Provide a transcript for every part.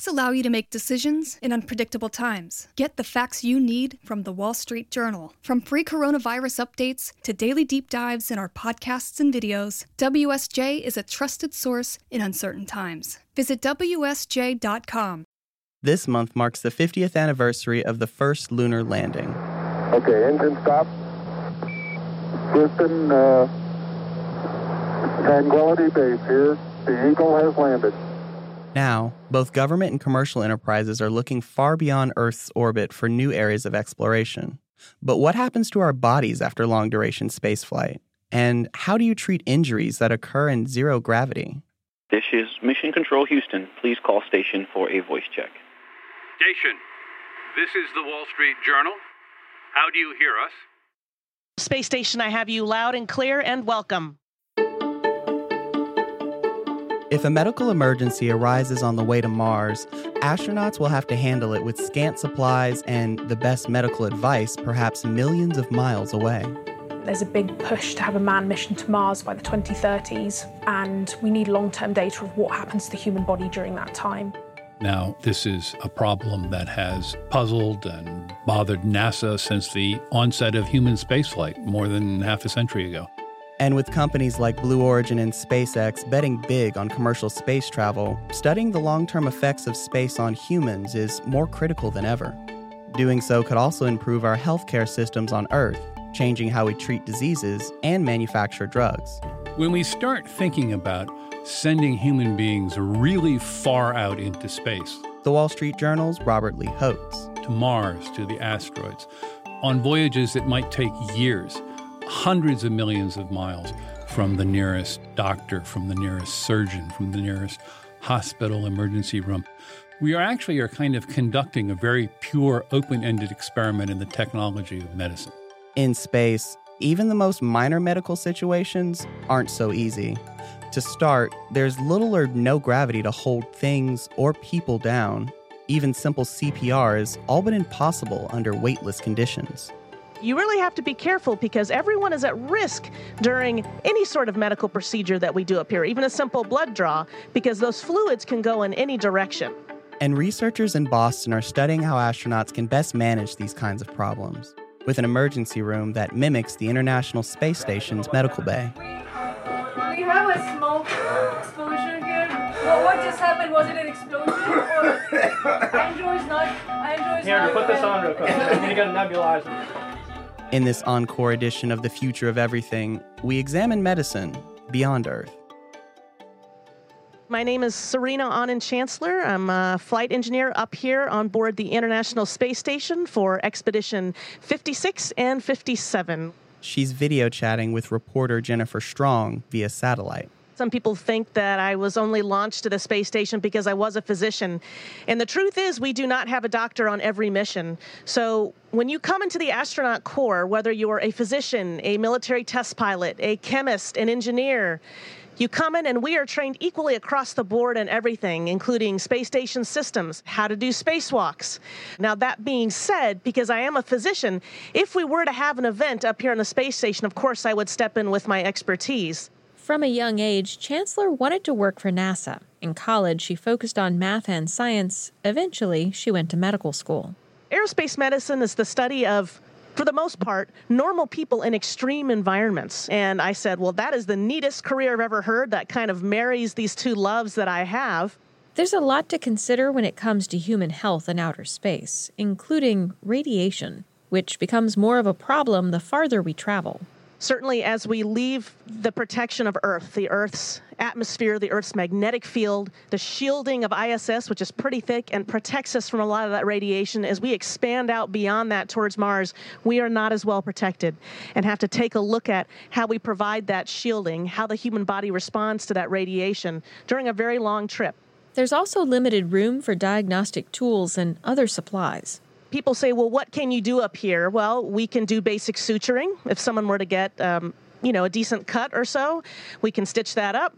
Facts allow you to make decisions in unpredictable times. Get the facts you need from the Wall Street Journal. From free coronavirus updates to daily deep dives in our podcasts and videos, WSJ is a trusted source in uncertain times. Visit WSJ.com. This month marks the 50th anniversary of the first lunar landing. Okay, engine stop. Houston, uh, Tranquility Base here. The Eagle has landed. Now, both government and commercial enterprises are looking far beyond Earth's orbit for new areas of exploration. But what happens to our bodies after long duration spaceflight? And how do you treat injuries that occur in zero gravity? This is Mission Control Houston. Please call station for a voice check. Station, this is the Wall Street Journal. How do you hear us? Space Station, I have you loud and clear and welcome. If a medical emergency arises on the way to Mars, astronauts will have to handle it with scant supplies and the best medical advice, perhaps millions of miles away. There's a big push to have a manned mission to Mars by the 2030s, and we need long term data of what happens to the human body during that time. Now, this is a problem that has puzzled and bothered NASA since the onset of human spaceflight more than half a century ago. And with companies like Blue Origin and SpaceX betting big on commercial space travel, studying the long term effects of space on humans is more critical than ever. Doing so could also improve our healthcare systems on Earth, changing how we treat diseases and manufacture drugs. When we start thinking about sending human beings really far out into space, The Wall Street Journal's Robert Lee Hotz. to Mars, to the asteroids, on voyages that might take years, hundreds of millions of miles from the nearest doctor, from the nearest surgeon, from the nearest hospital emergency room. We are actually are kind of conducting a very pure, open-ended experiment in the technology of medicine. In space, even the most minor medical situations aren't so easy. To start, there's little or no gravity to hold things or people down. Even simple CPR is all but impossible under weightless conditions. You really have to be careful because everyone is at risk during any sort of medical procedure that we do up here, even a simple blood draw, because those fluids can go in any direction. And researchers in Boston are studying how astronauts can best manage these kinds of problems with an emergency room that mimics the International Space Station's medical bay. We have a smoke explosion here. What, what just happened? Was it an explosion? Or Andrew's not. Andrew's Here, not. put this on real quick. I'm gonna get a nebulizer. In this encore edition of The Future of Everything, we examine medicine beyond Earth. My name is Serena Auñón-Chancellor. I'm a flight engineer up here on board the International Space Station for Expedition 56 and 57. She's video chatting with reporter Jennifer Strong via satellite. Some people think that I was only launched to the space station because I was a physician. And the truth is, we do not have a doctor on every mission. So when you come into the astronaut corps, whether you're a physician, a military test pilot, a chemist, an engineer, you come in and we are trained equally across the board in everything, including space station systems, how to do spacewalks. Now, that being said, because I am a physician, if we were to have an event up here on the space station, of course I would step in with my expertise. From a young age, Chancellor wanted to work for NASA. In college, she focused on math and science. Eventually, she went to medical school. Aerospace medicine is the study of, for the most part, normal people in extreme environments. And I said, well, that is the neatest career I've ever heard that kind of marries these two loves that I have. There's a lot to consider when it comes to human health in outer space, including radiation, which becomes more of a problem the farther we travel. Certainly, as we leave the protection of Earth, the Earth's atmosphere, the Earth's magnetic field, the shielding of ISS, which is pretty thick and protects us from a lot of that radiation, as we expand out beyond that towards Mars, we are not as well protected and have to take a look at how we provide that shielding, how the human body responds to that radiation during a very long trip. There's also limited room for diagnostic tools and other supplies. People say, well, what can you do up here? Well, we can do basic suturing. If someone were to get, um, you know, a decent cut or so, we can stitch that up.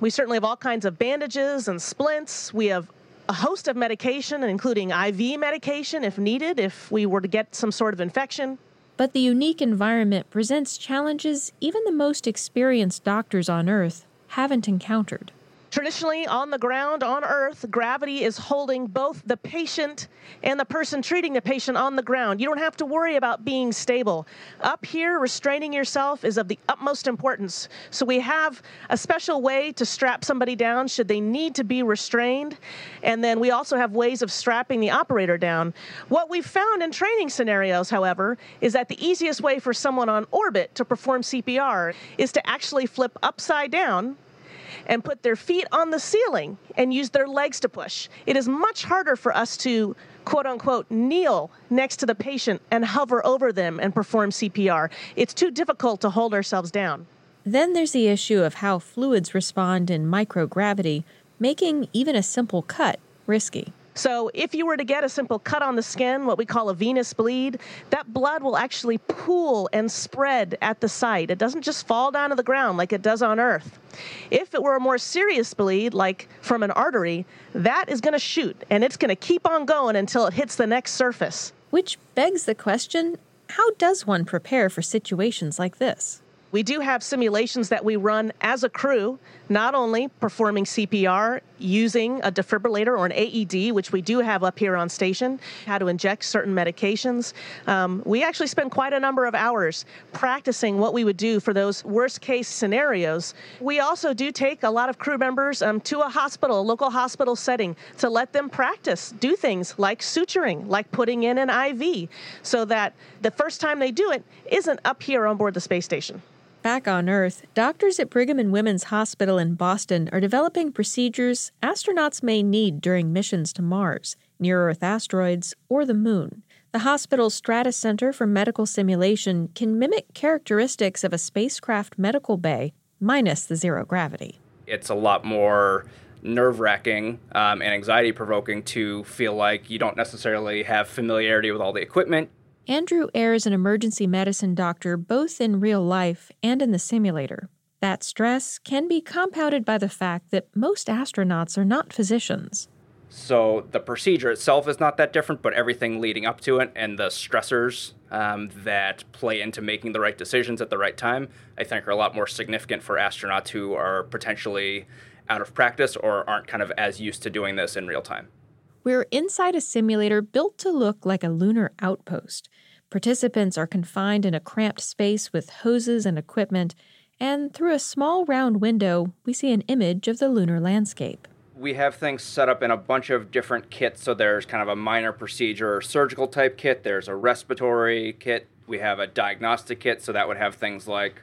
We certainly have all kinds of bandages and splints. We have a host of medication, including IV medication if needed, if we were to get some sort of infection. But the unique environment presents challenges even the most experienced doctors on Earth haven't encountered. Traditionally, on the ground, on Earth, gravity is holding both the patient and the person treating the patient on the ground. You don't have to worry about being stable. Up here, restraining yourself is of the utmost importance. So, we have a special way to strap somebody down should they need to be restrained. And then we also have ways of strapping the operator down. What we've found in training scenarios, however, is that the easiest way for someone on orbit to perform CPR is to actually flip upside down and put their feet on the ceiling and use their legs to push. It is much harder for us to quote unquote kneel next to the patient and hover over them and perform CPR. It's too difficult to hold ourselves down. Then there's the issue of how fluids respond in microgravity, making even a simple cut risky. So, if you were to get a simple cut on the skin, what we call a venous bleed, that blood will actually pool and spread at the site. It doesn't just fall down to the ground like it does on Earth. If it were a more serious bleed, like from an artery, that is going to shoot and it's going to keep on going until it hits the next surface. Which begs the question how does one prepare for situations like this? We do have simulations that we run as a crew, not only performing CPR using a defibrillator or an AED, which we do have up here on station, how to inject certain medications. Um, we actually spend quite a number of hours practicing what we would do for those worst case scenarios. We also do take a lot of crew members um, to a hospital, a local hospital setting, to let them practice, do things like suturing, like putting in an IV, so that the first time they do it isn't up here on board the space station. Back on Earth, doctors at Brigham and Women's Hospital in Boston are developing procedures astronauts may need during missions to Mars, near Earth asteroids, or the Moon. The hospital's Stratus Center for Medical Simulation can mimic characteristics of a spacecraft medical bay, minus the zero gravity. It's a lot more nerve wracking um, and anxiety provoking to feel like you don't necessarily have familiarity with all the equipment. Andrew Eyre is an emergency medicine doctor both in real life and in the simulator. That stress can be compounded by the fact that most astronauts are not physicians. So the procedure itself is not that different, but everything leading up to it and the stressors um, that play into making the right decisions at the right time, I think are a lot more significant for astronauts who are potentially out of practice or aren't kind of as used to doing this in real time. We're inside a simulator built to look like a lunar outpost. Participants are confined in a cramped space with hoses and equipment, and through a small round window, we see an image of the lunar landscape. We have things set up in a bunch of different kits. So there's kind of a minor procedure surgical type kit, there's a respiratory kit, we have a diagnostic kit, so that would have things like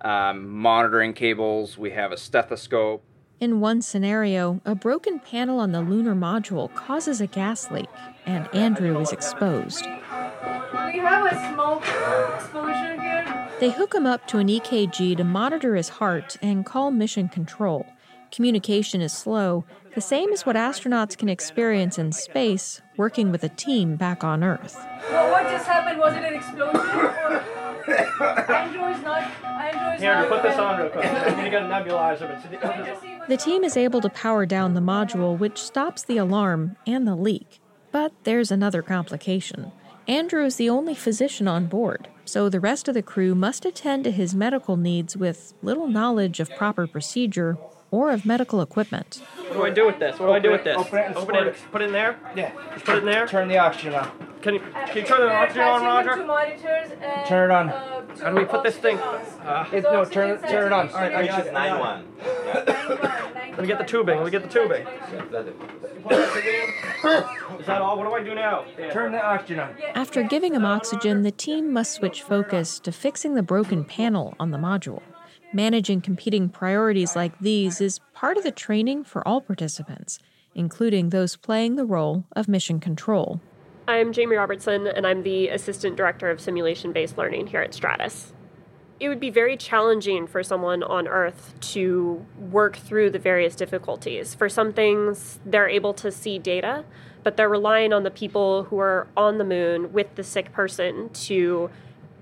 um, monitoring cables, we have a stethoscope, in one scenario, a broken panel on the lunar module causes a gas leak, and Andrew is exposed. We have a smoke explosion here. They hook him up to an EKG to monitor his heart and call mission control. Communication is slow, the same as what astronauts can experience in space working with a team back on Earth. What just happened? Was it an explosion? Andrew is not. Here, put this on real quick. Get a nebulizer, The team is able to power down the module, which stops the alarm and the leak. But there's another complication. Andrew is the only physician on board, so the rest of the crew must attend to his medical needs with little knowledge of proper procedure or of medical equipment. What do I do with this? What do I do with this? Open it and Open squirt it. Put it in there. Yeah. Just put it in there. Turn the oxygen on. Can you can you turn the oxygen on, Roger? monitors and, Turn it on. uh, How do we put this thing? Uh, It, no, turn it, turn it on. All right, I got it. I got it. Let me get the tubing. Let me get the tubing. Is that all? What do I do now? Turn the oxygen on. After giving him oxygen, the team must switch focus to fixing the broken panel on the module. Managing competing priorities like these is part of the training for all participants, including those playing the role of mission control. I'm Jamie Robertson, and I'm the Assistant Director of Simulation Based Learning here at Stratus. It would be very challenging for someone on Earth to work through the various difficulties. For some things, they're able to see data, but they're relying on the people who are on the moon with the sick person to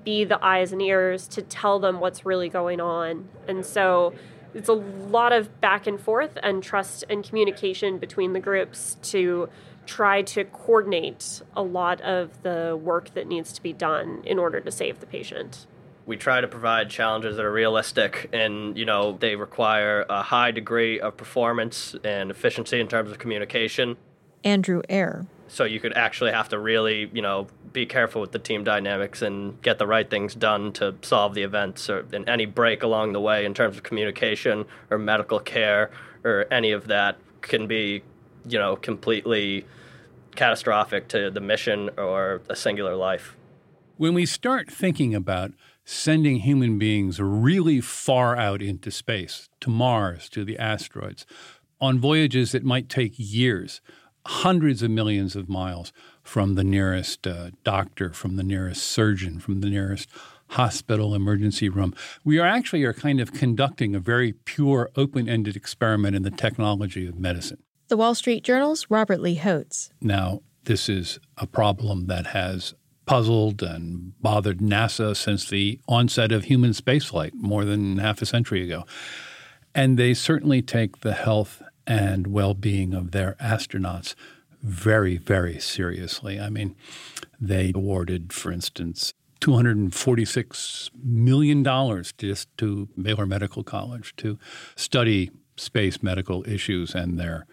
be the eyes and ears to tell them what's really going on. And so it's a lot of back and forth and trust and communication between the groups to try to coordinate a lot of the work that needs to be done in order to save the patient. We try to provide challenges that are realistic and, you know, they require a high degree of performance and efficiency in terms of communication. Andrew Eyre. So you could actually have to really, you know, be careful with the team dynamics and get the right things done to solve the events or in any break along the way in terms of communication or medical care or any of that can be, you know, completely catastrophic to the mission or a singular life. When we start thinking about sending human beings really far out into space, to Mars, to the asteroids, on voyages that might take years, hundreds of millions of miles from the nearest uh, doctor, from the nearest surgeon, from the nearest hospital emergency room. We are actually are kind of conducting a very pure, open-ended experiment in the technology of medicine. The Wall Street Journal's Robert Lee Hotz. Now, this is a problem that has puzzled and bothered NASA since the onset of human spaceflight more than half a century ago. And they certainly take the health and well being of their astronauts very, very seriously. I mean, they awarded, for instance, $246 million just to Baylor Medical College to study space medical issues and their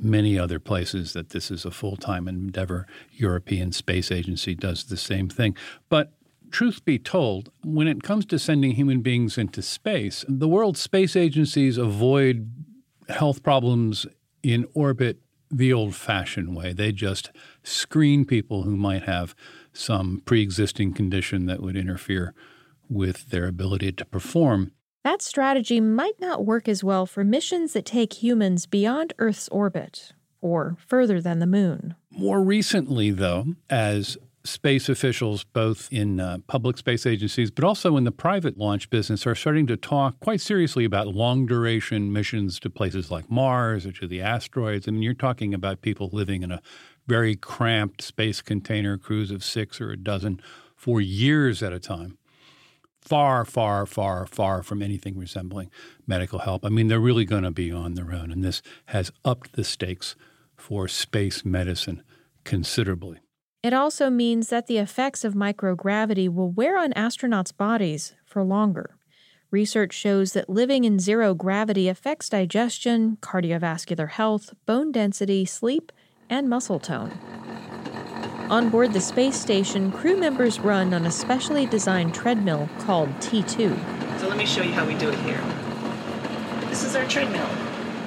many other places that this is a full time endeavor. European Space Agency does the same thing. But truth be told, when it comes to sending human beings into space, the world space agencies avoid health problems in orbit the old fashioned way. They just screen people who might have some pre existing condition that would interfere with their ability to perform. That strategy might not work as well for missions that take humans beyond Earth's orbit or further than the moon. More recently, though, as space officials, both in uh, public space agencies but also in the private launch business, are starting to talk quite seriously about long duration missions to places like Mars or to the asteroids. I mean, you're talking about people living in a very cramped space container, crews of six or a dozen, for years at a time far, far, far, far from anything resembling medical help. I mean, they're really going to be on their own, and this has upped the stakes for space medicine considerably. It also means that the effects of microgravity will wear on astronauts' bodies for longer. Research shows that living in zero gravity affects digestion, cardiovascular health, bone density, sleep, and muscle tone. On board the space station, crew members run on a specially designed treadmill called T2. So let me show you how we do it here. This is our treadmill.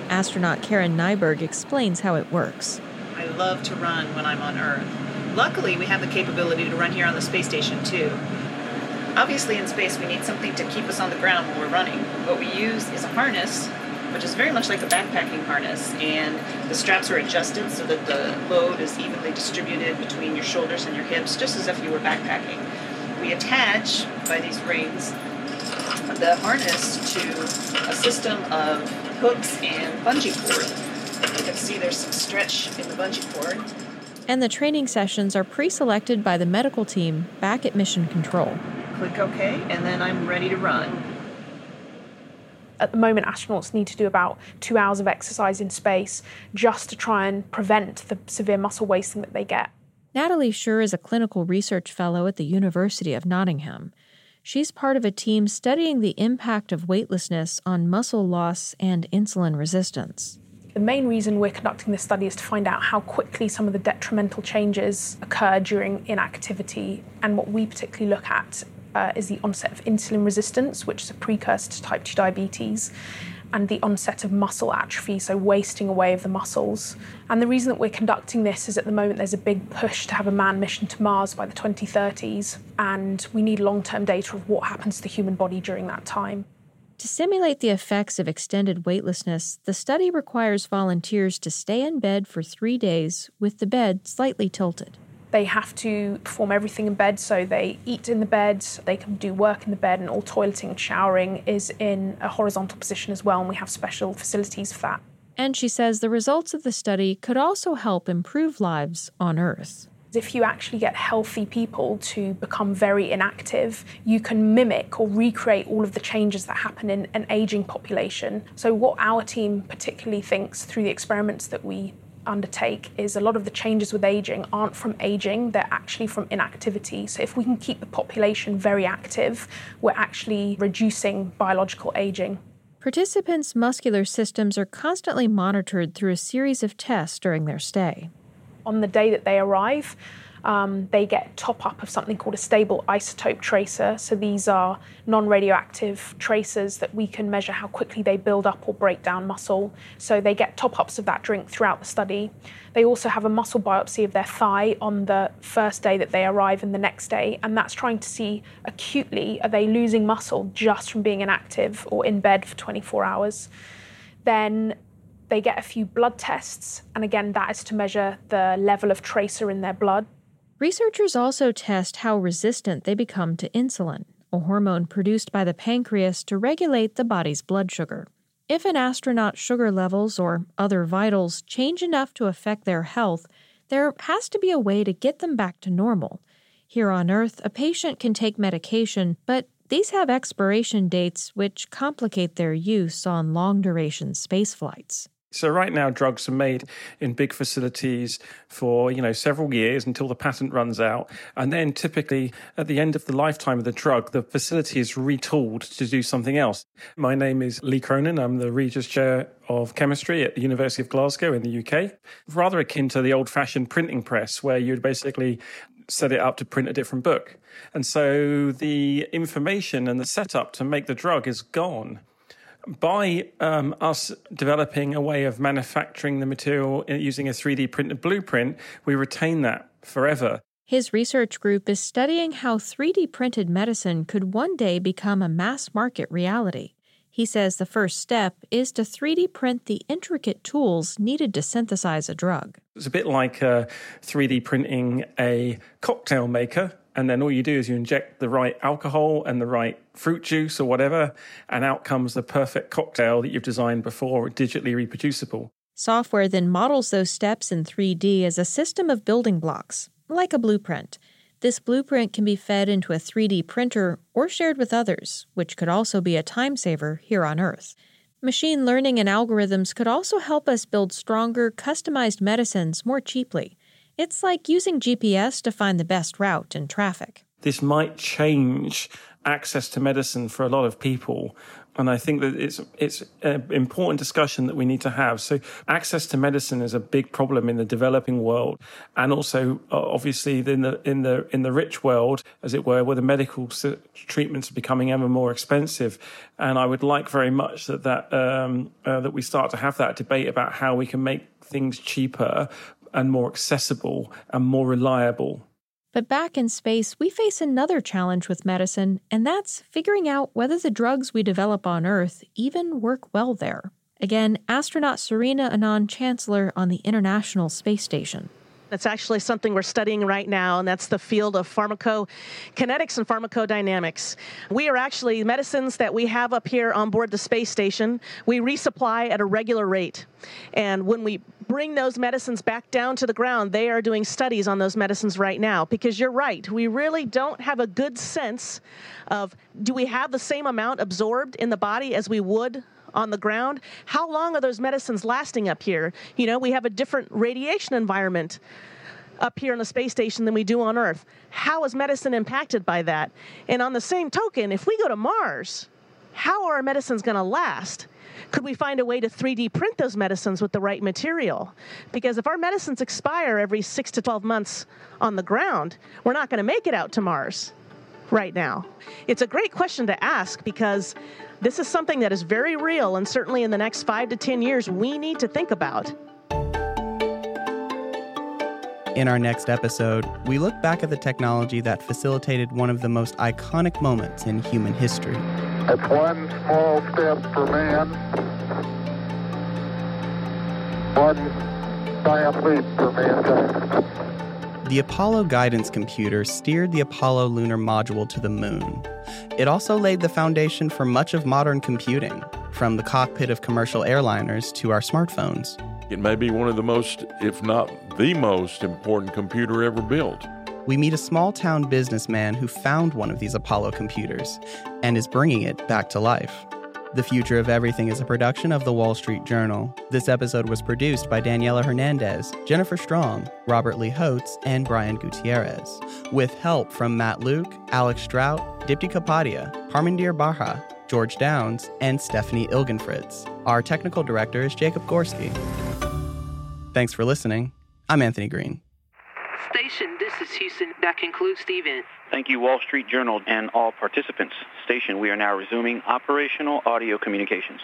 Astronaut Karen Nyberg explains how it works. I love to run when I'm on Earth. Luckily, we have the capability to run here on the space station too. Obviously, in space, we need something to keep us on the ground when we're running. What we use is a harness which is very much like a backpacking harness. And the straps are adjusted so that the load is evenly distributed between your shoulders and your hips, just as if you were backpacking. We attach by these rings the harness to a system of hooks and bungee cord. You can see there's some stretch in the bungee cord. And the training sessions are pre selected by the medical team back at Mission Control. Click OK, and then I'm ready to run at the moment, astronauts need to do about two hours of exercise in space just to try and prevent the severe muscle wasting that they get. Natalie Shur is a clinical research fellow at the University of Nottingham. She's part of a team studying the impact of weightlessness on muscle loss and insulin resistance. The main reason we're conducting this study is to find out how quickly some of the detrimental changes occur during inactivity. And what we particularly look at uh, is the onset of insulin resistance, which is a precursor to type 2 diabetes, and the onset of muscle atrophy, so wasting away of the muscles. And the reason that we're conducting this is at the moment there's a big push to have a manned mission to Mars by the 2030s, and we need long term data of what happens to the human body during that time. To simulate the effects of extended weightlessness, the study requires volunteers to stay in bed for three days with the bed slightly tilted. They have to perform everything in bed, so they eat in the bed, they can do work in the bed, and all toileting and showering is in a horizontal position as well, and we have special facilities for that. And she says the results of the study could also help improve lives on Earth. If you actually get healthy people to become very inactive, you can mimic or recreate all of the changes that happen in an aging population. So, what our team particularly thinks through the experiments that we undertake is a lot of the changes with aging aren't from aging, they're actually from inactivity. So, if we can keep the population very active, we're actually reducing biological aging. Participants' muscular systems are constantly monitored through a series of tests during their stay. On the day that they arrive, um, they get top up of something called a stable isotope tracer. So these are non radioactive tracers that we can measure how quickly they build up or break down muscle. So they get top ups of that drink throughout the study. They also have a muscle biopsy of their thigh on the first day that they arrive and the next day, and that's trying to see acutely are they losing muscle just from being inactive or in bed for 24 hours. Then they get a few blood tests, and again, that is to measure the level of tracer in their blood. Researchers also test how resistant they become to insulin, a hormone produced by the pancreas to regulate the body's blood sugar. If an astronaut's sugar levels or other vitals change enough to affect their health, there has to be a way to get them back to normal. Here on Earth, a patient can take medication, but these have expiration dates which complicate their use on long duration space flights. So right now, drugs are made in big facilities for you know several years until the patent runs out, and then typically at the end of the lifetime of the drug, the facility is retooled to do something else. My name is Lee Cronin. I'm the Regius Chair of Chemistry at the University of Glasgow in the UK. Rather akin to the old-fashioned printing press, where you'd basically set it up to print a different book. And so the information and the setup to make the drug is gone by um, us developing a way of manufacturing the material using a 3D printed blueprint, we retain that forever. His research group is studying how 3D printed medicine could one day become a mass market reality. He says the first step is to 3D print the intricate tools needed to synthesize a drug. It's a bit like uh, 3D printing a cocktail maker and then all you do is you inject the right alcohol and the right fruit juice or whatever, and out comes the perfect cocktail that you've designed before, digitally reproducible. Software then models those steps in 3D as a system of building blocks, like a blueprint. This blueprint can be fed into a 3D printer or shared with others, which could also be a time saver here on Earth. Machine learning and algorithms could also help us build stronger, customized medicines more cheaply. It's like using GPS to find the best route in traffic. This might change access to medicine for a lot of people. And I think that it's it's an important discussion that we need to have. So access to medicine is a big problem in the developing world, and also uh, obviously in the in the in the rich world, as it were, where the medical treatments are becoming ever more expensive. And I would like very much that that um, uh, that we start to have that debate about how we can make things cheaper and more accessible and more reliable. But back in space, we face another challenge with medicine, and that's figuring out whether the drugs we develop on Earth even work well there. Again, astronaut Serena Auñón-Chancellor on the International Space Station. That's actually something we're studying right now, and that's the field of pharmacokinetics and pharmacodynamics. We are actually medicines that we have up here on board the space station, we resupply at a regular rate. And when we bring those medicines back down to the ground, they are doing studies on those medicines right now because you're right. We really don't have a good sense of do we have the same amount absorbed in the body as we would on the ground. How long are those medicines lasting up here? You know, we have a different radiation environment up here on the space station than we do on Earth. How is medicine impacted by that? And on the same token, if we go to Mars, how are our medicines going to last? Could we find a way to 3D print those medicines with the right material? Because if our medicines expire every six to 12 months on the ground, we're not going to make it out to Mars right now. It's a great question to ask because this is something that is very real, and certainly in the next five to 10 years, we need to think about. In our next episode, we look back at the technology that facilitated one of the most iconic moments in human history. It's one small step for man, one giant leap for mankind. The Apollo guidance computer steered the Apollo lunar module to the moon. It also laid the foundation for much of modern computing, from the cockpit of commercial airliners to our smartphones. It may be one of the most, if not the most important computer ever built. We meet a small town businessman who found one of these Apollo computers and is bringing it back to life. The Future of Everything is a production of the Wall Street Journal. This episode was produced by Daniela Hernandez, Jennifer Strong, Robert Lee Hotz, and Brian Gutierrez, with help from Matt Luke, Alex Strout, Dipti Kapadia, Harmandir Barha, George Downs, and Stephanie Ilgenfritz. Our technical director is Jacob Gorski. Thanks for listening. I'm Anthony Green. Station, this is Houston. That concludes the event. Thank you, Wall Street Journal, and all participants. Station, we are now resuming operational audio communications.